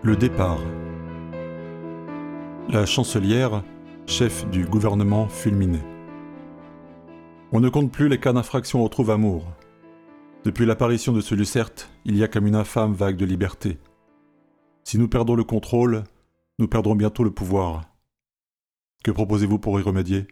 Le départ. La chancelière, chef du gouvernement fulminée. On ne compte plus les cas d'infraction au trouve-amour. Depuis l'apparition de ce Lucerte, il y a comme une infâme vague de liberté. Si nous perdons le contrôle, nous perdrons bientôt le pouvoir. Que proposez-vous pour y remédier?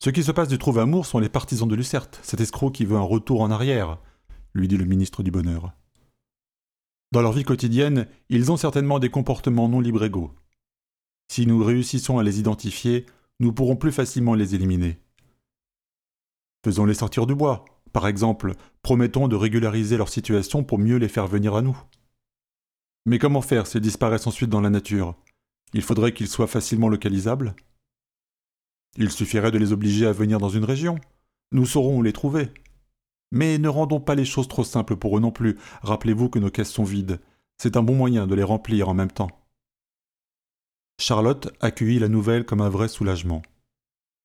Ce qui se passe du trouve-amour sont les partisans de Lucerte, cet escroc qui veut un retour en arrière, lui dit le ministre du Bonheur. Dans leur vie quotidienne, ils ont certainement des comportements non libres égaux. Si nous réussissons à les identifier, nous pourrons plus facilement les éliminer. Faisons-les sortir du bois. Par exemple, promettons de régulariser leur situation pour mieux les faire venir à nous. Mais comment faire s'ils disparaissent ensuite dans la nature? Il faudrait qu'ils soient facilement localisables? Il suffirait de les obliger à venir dans une région. Nous saurons où les trouver. Mais ne rendons pas les choses trop simples pour eux non plus. Rappelez-vous que nos caisses sont vides. C'est un bon moyen de les remplir en même temps. Charlotte accueillit la nouvelle comme un vrai soulagement.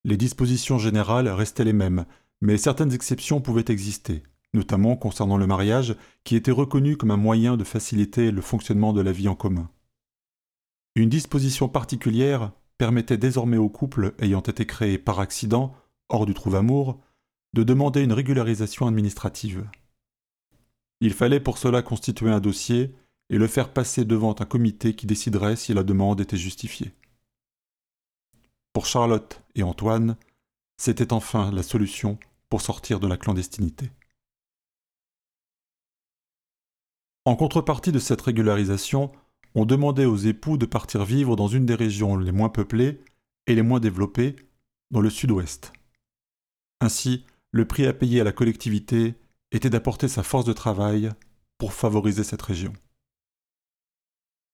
Les dispositions générales restaient les mêmes, mais certaines exceptions pouvaient exister, notamment concernant le mariage, qui était reconnu comme un moyen de faciliter le fonctionnement de la vie en commun. Une disposition particulière permettait désormais aux couples ayant été créés par accident, hors du trouve-amour, de demander une régularisation administrative. Il fallait pour cela constituer un dossier et le faire passer devant un comité qui déciderait si la demande était justifiée. Pour Charlotte et Antoine, c'était enfin la solution pour sortir de la clandestinité. En contrepartie de cette régularisation, on demandait aux époux de partir vivre dans une des régions les moins peuplées et les moins développées, dans le sud-ouest. Ainsi, le prix à payer à la collectivité était d'apporter sa force de travail pour favoriser cette région.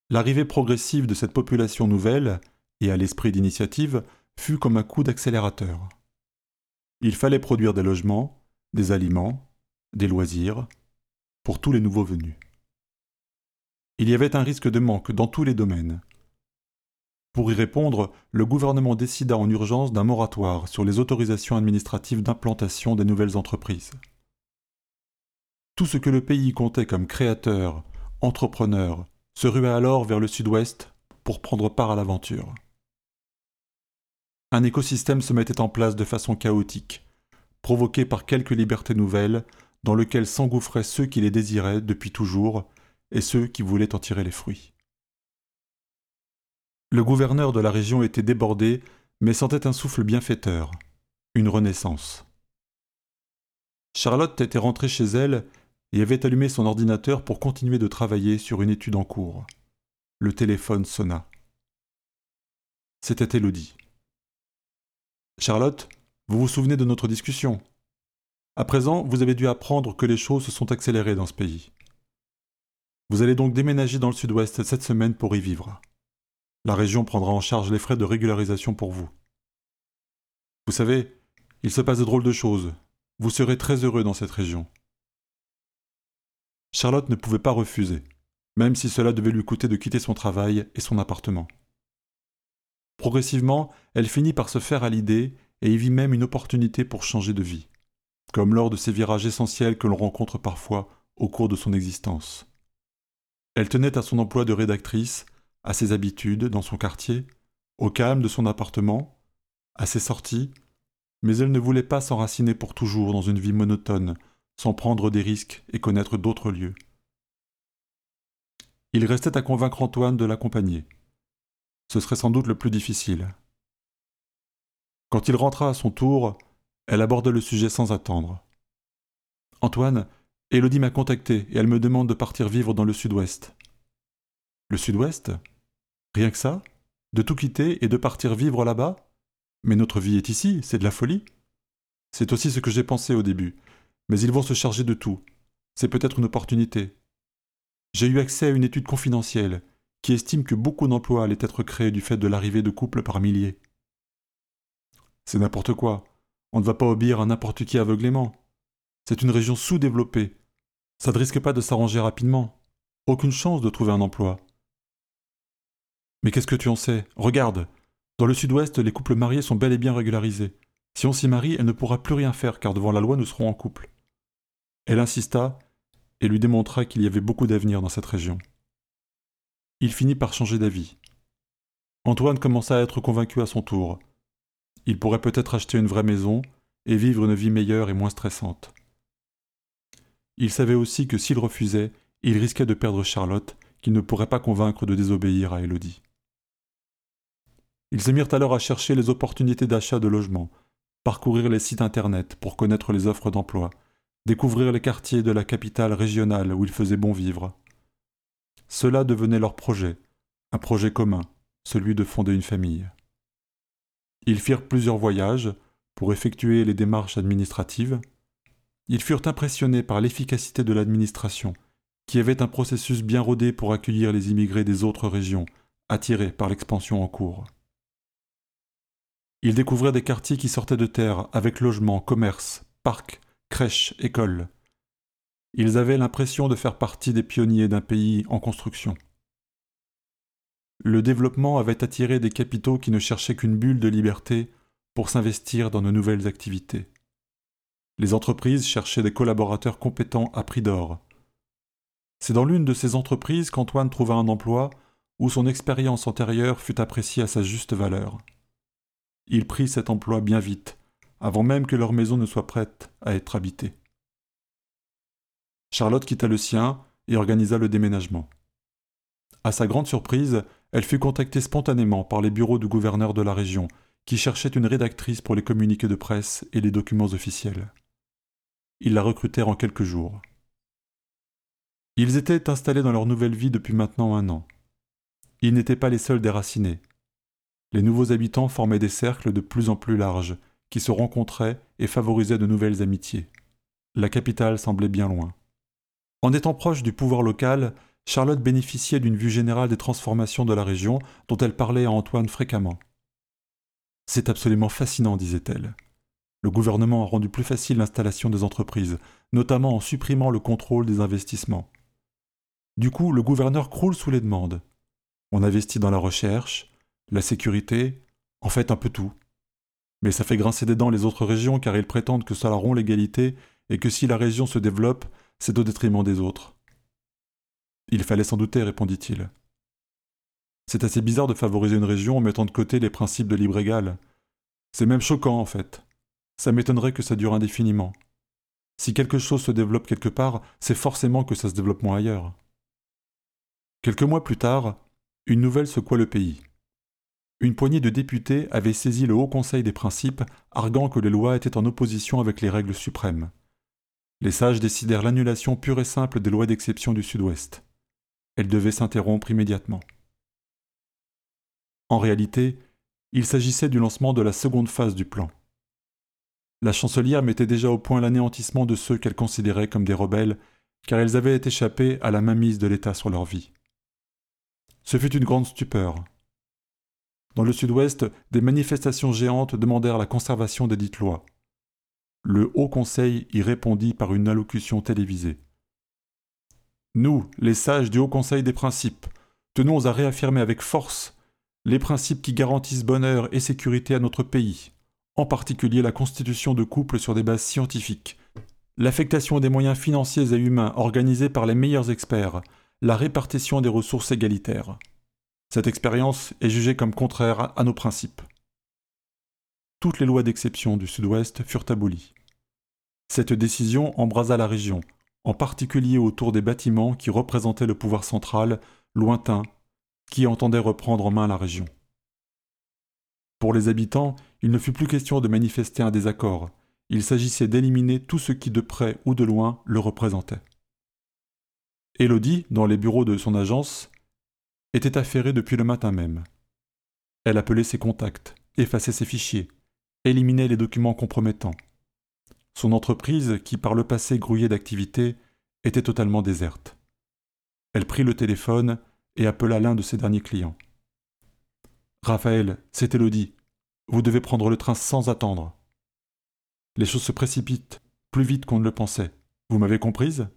L'arrivée progressive de cette population nouvelle, et à l'esprit d'initiative, fut comme un coup d'accélérateur. Il fallait produire des logements, des aliments, des loisirs, pour tous les nouveaux venus. Il y avait un risque de manque dans tous les domaines, pour y répondre, le gouvernement décida en urgence d'un moratoire sur les autorisations administratives d'implantation des nouvelles entreprises. Tout ce que le pays comptait comme créateurs, entrepreneurs, se rua alors vers le sud-ouest pour prendre part à l'aventure. Un écosystème se mettait en place de façon chaotique, provoqué par quelques libertés nouvelles, dans lequel s'engouffraient ceux qui les désiraient depuis toujours et ceux qui voulaient en tirer les fruits. Le gouverneur de la région était débordé, mais sentait un souffle bienfaiteur, une renaissance. Charlotte était rentrée chez elle et avait allumé son ordinateur pour continuer de travailler sur une étude en cours. Le téléphone sonna. C'était Élodie. Charlotte, vous vous souvenez de notre discussion? À présent, vous avez dû apprendre que les choses se sont accélérées dans ce pays. Vous allez donc déménager dans le sud-ouest cette semaine pour y vivre. La région prendra en charge les frais de régularisation pour vous. Vous savez, il se passe de drôles de choses. Vous serez très heureux dans cette région. Charlotte ne pouvait pas refuser, même si cela devait lui coûter de quitter son travail et son appartement. Progressivement, elle finit par se faire à l'idée et y vit même une opportunité pour changer de vie, comme lors de ces virages essentiels que l'on rencontre parfois au cours de son existence. Elle tenait à son emploi de rédactrice à ses habitudes dans son quartier, au calme de son appartement, à ses sorties, mais elle ne voulait pas s'enraciner pour toujours dans une vie monotone, sans prendre des risques et connaître d'autres lieux. Il restait à convaincre Antoine de l'accompagner. Ce serait sans doute le plus difficile. Quand il rentra à son tour, elle aborda le sujet sans attendre. Antoine, Élodie m'a contacté et elle me demande de partir vivre dans le sud-ouest. Le sud-ouest? Rien que ça De tout quitter et de partir vivre là-bas? Mais notre vie est ici, c'est de la folie. C'est aussi ce que j'ai pensé au début. Mais ils vont se charger de tout. C'est peut-être une opportunité. J'ai eu accès à une étude confidentielle qui estime que beaucoup d'emplois allaient être créés du fait de l'arrivée de couples par milliers. C'est n'importe quoi. On ne va pas obéir à n'importe qui aveuglément. C'est une région sous-développée. Ça ne risque pas de s'arranger rapidement. Aucune chance de trouver un emploi. Mais qu'est-ce que tu en sais? Regarde Dans le sud-ouest, les couples mariés sont bel et bien régularisés. Si on s'y marie, elle ne pourra plus rien faire, car devant la loi, nous serons en couple. Elle insista et lui démontra qu'il y avait beaucoup d'avenir dans cette région. il finit par changer d'avis. Antoine commença à être convaincu à son tour. Il pourrait peut-être acheter une vraie maison et vivre une vie meilleure et moins stressante. Il savait aussi que s'il refusait, il risquait de perdre Charlotte, qu'il ne pourrait pas convaincre de désobéir à Élodie. Ils se mirent alors à chercher les opportunités d'achat de logement, parcourir les sites internet pour connaître les offres d'emploi, découvrir les quartiers de la capitale régionale où il faisait bon vivre. Cela devenait leur projet, un projet commun, celui de fonder une famille. Ils firent plusieurs voyages pour effectuer les démarches administratives. Ils furent impressionnés par l'efficacité de l'administration, qui avait un processus bien rodé pour accueillir les immigrés des autres régions, attirés par l'expansion en cours. Ils découvrirent des quartiers qui sortaient de terre, avec logements, commerces, parcs, crèches, écoles. Ils avaient l'impression de faire partie des pionniers d'un pays en construction. Le développement avait attiré des capitaux qui ne cherchaient qu'une bulle de liberté pour s'investir dans de nouvelles activités. Les entreprises cherchaient des collaborateurs compétents à prix d'or. C'est dans l'une de ces entreprises qu'Antoine trouva un emploi où son expérience antérieure fut appréciée à sa juste valeur. Il prit cet emploi bien vite, avant même que leur maison ne soit prête à être habitée. Charlotte quitta le sien et organisa le déménagement. À sa grande surprise, elle fut contactée spontanément par les bureaux du gouverneur de la région, qui cherchait une rédactrice pour les communiqués de presse et les documents officiels. Ils la recrutèrent en quelques jours. Ils étaient installés dans leur nouvelle vie depuis maintenant un an. Ils n'étaient pas les seuls déracinés. Les nouveaux habitants formaient des cercles de plus en plus larges, qui se rencontraient et favorisaient de nouvelles amitiés. La capitale semblait bien loin. En étant proche du pouvoir local, Charlotte bénéficiait d'une vue générale des transformations de la région dont elle parlait à Antoine fréquemment. C'est absolument fascinant, disait-elle. Le gouvernement a rendu plus facile l'installation des entreprises, notamment en supprimant le contrôle des investissements. Du coup, le gouverneur croule sous les demandes. On investit dans la recherche, la sécurité, en fait un peu tout. Mais ça fait grincer des dents les autres régions car ils prétendent que leur rompt l'égalité et que si la région se développe, c'est au détriment des autres. Il fallait s'en douter, répondit-il. C'est assez bizarre de favoriser une région en mettant de côté les principes de libre égal. C'est même choquant, en fait. Ça m'étonnerait que ça dure indéfiniment. Si quelque chose se développe quelque part, c'est forcément que ça se développe moins ailleurs. Quelques mois plus tard, une nouvelle secoua le pays. Une poignée de députés avait saisi le Haut Conseil des principes, arguant que les lois étaient en opposition avec les règles suprêmes. Les sages décidèrent l'annulation pure et simple des lois d'exception du Sud-Ouest. Elles devaient s'interrompre immédiatement. En réalité, il s'agissait du lancement de la seconde phase du plan. La chancelière mettait déjà au point l'anéantissement de ceux qu'elle considérait comme des rebelles, car ils avaient échappé à la mainmise de l'État sur leur vie. Ce fut une grande stupeur. Dans le sud-ouest, des manifestations géantes demandèrent la conservation des dites lois. Le Haut Conseil y répondit par une allocution télévisée. Nous, les sages du Haut Conseil des principes, tenons à réaffirmer avec force les principes qui garantissent bonheur et sécurité à notre pays, en particulier la constitution de couples sur des bases scientifiques, l'affectation des moyens financiers et humains organisés par les meilleurs experts, la répartition des ressources égalitaires. Cette expérience est jugée comme contraire à nos principes. Toutes les lois d'exception du Sud-Ouest furent abolies. Cette décision embrasa la région, en particulier autour des bâtiments qui représentaient le pouvoir central, lointain qui entendait reprendre en main la région. Pour les habitants, il ne fut plus question de manifester un désaccord, il s'agissait d'éliminer tout ce qui de près ou de loin le représentait. Élodie, dans les bureaux de son agence, était affairée depuis le matin même. Elle appelait ses contacts, effaçait ses fichiers, éliminait les documents compromettants. Son entreprise, qui par le passé grouillait d'activité, était totalement déserte. Elle prit le téléphone et appela l'un de ses derniers clients. Raphaël, c'est Elodie. Vous devez prendre le train sans attendre. Les choses se précipitent, plus vite qu'on ne le pensait. Vous m'avez comprise?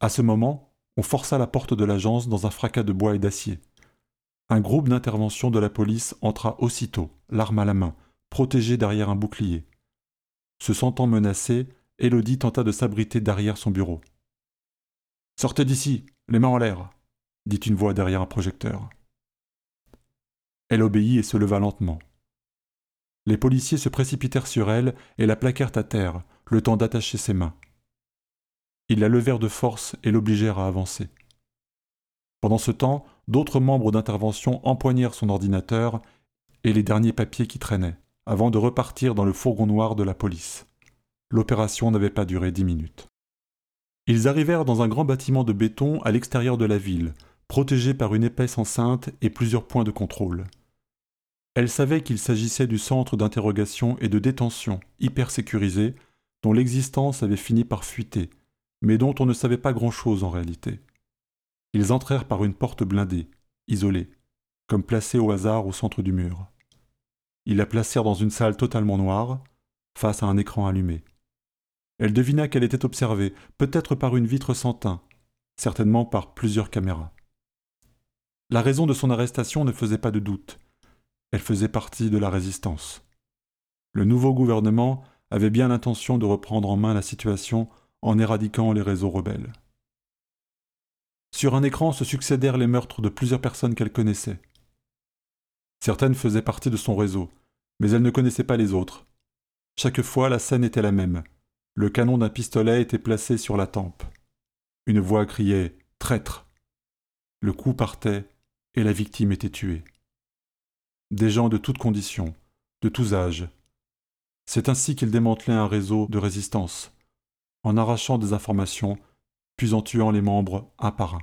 À ce moment, on força la porte de l'agence dans un fracas de bois et d'acier. Un groupe d'intervention de la police entra aussitôt, l'arme à la main, protégé derrière un bouclier. Se sentant menacée, Elodie tenta de s'abriter derrière son bureau. Sortez d'ici, les mains en l'air, dit une voix derrière un projecteur. Elle obéit et se leva lentement. Les policiers se précipitèrent sur elle et la plaquèrent à terre, le temps d'attacher ses mains. Ils la levèrent de force et l'obligèrent à avancer. Pendant ce temps, d'autres membres d'intervention empoignèrent son ordinateur et les derniers papiers qui traînaient, avant de repartir dans le fourgon noir de la police. L'opération n'avait pas duré dix minutes. Ils arrivèrent dans un grand bâtiment de béton à l'extérieur de la ville, protégé par une épaisse enceinte et plusieurs points de contrôle. Elle savait qu'il s'agissait du centre d'interrogation et de détention hyper sécurisé dont l'existence avait fini par fuiter, mais dont on ne savait pas grand-chose en réalité. Ils entrèrent par une porte blindée, isolée, comme placée au hasard au centre du mur. Ils la placèrent dans une salle totalement noire, face à un écran allumé. Elle devina qu'elle était observée, peut-être par une vitre sans teint, certainement par plusieurs caméras. La raison de son arrestation ne faisait pas de doute. Elle faisait partie de la résistance. Le nouveau gouvernement avait bien l'intention de reprendre en main la situation en éradiquant les réseaux rebelles. Sur un écran se succédèrent les meurtres de plusieurs personnes qu'elle connaissait. Certaines faisaient partie de son réseau, mais elle ne connaissait pas les autres. Chaque fois, la scène était la même. Le canon d'un pistolet était placé sur la tempe. Une voix criait Traître Le coup partait et la victime était tuée. Des gens de toutes conditions, de tous âges. C'est ainsi qu'il démantelait un réseau de résistance, en arrachant des informations, puis en tuant les membres un par un.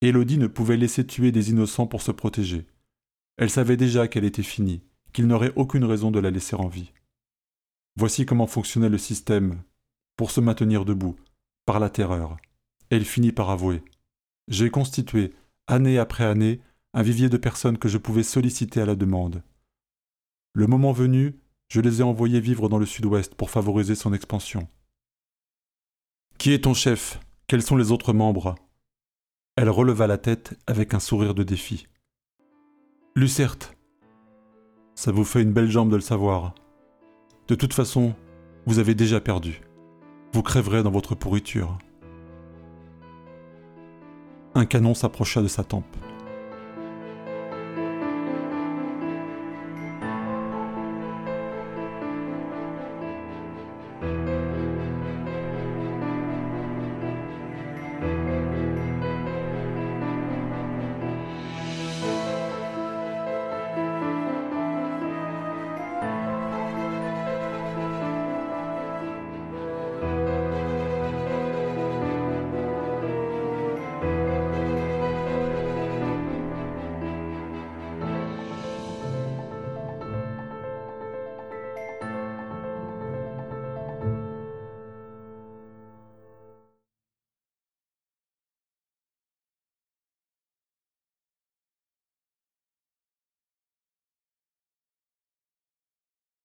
Élodie ne pouvait laisser tuer des innocents pour se protéger. Elle savait déjà qu'elle était finie, qu'il n'aurait aucune raison de la laisser en vie. Voici comment fonctionnait le système pour se maintenir debout, par la terreur. Elle finit par avouer. J'ai constitué, année après année, un vivier de personnes que je pouvais solliciter à la demande. Le moment venu, je les ai envoyés vivre dans le sud-ouest pour favoriser son expansion. Qui est ton chef? Quels sont les autres membres? Elle releva la tête avec un sourire de défi. Lucerte Ça vous fait une belle jambe de le savoir. De toute façon, vous avez déjà perdu vous crèverez dans votre pourriture. Un canon s'approcha de sa tempe.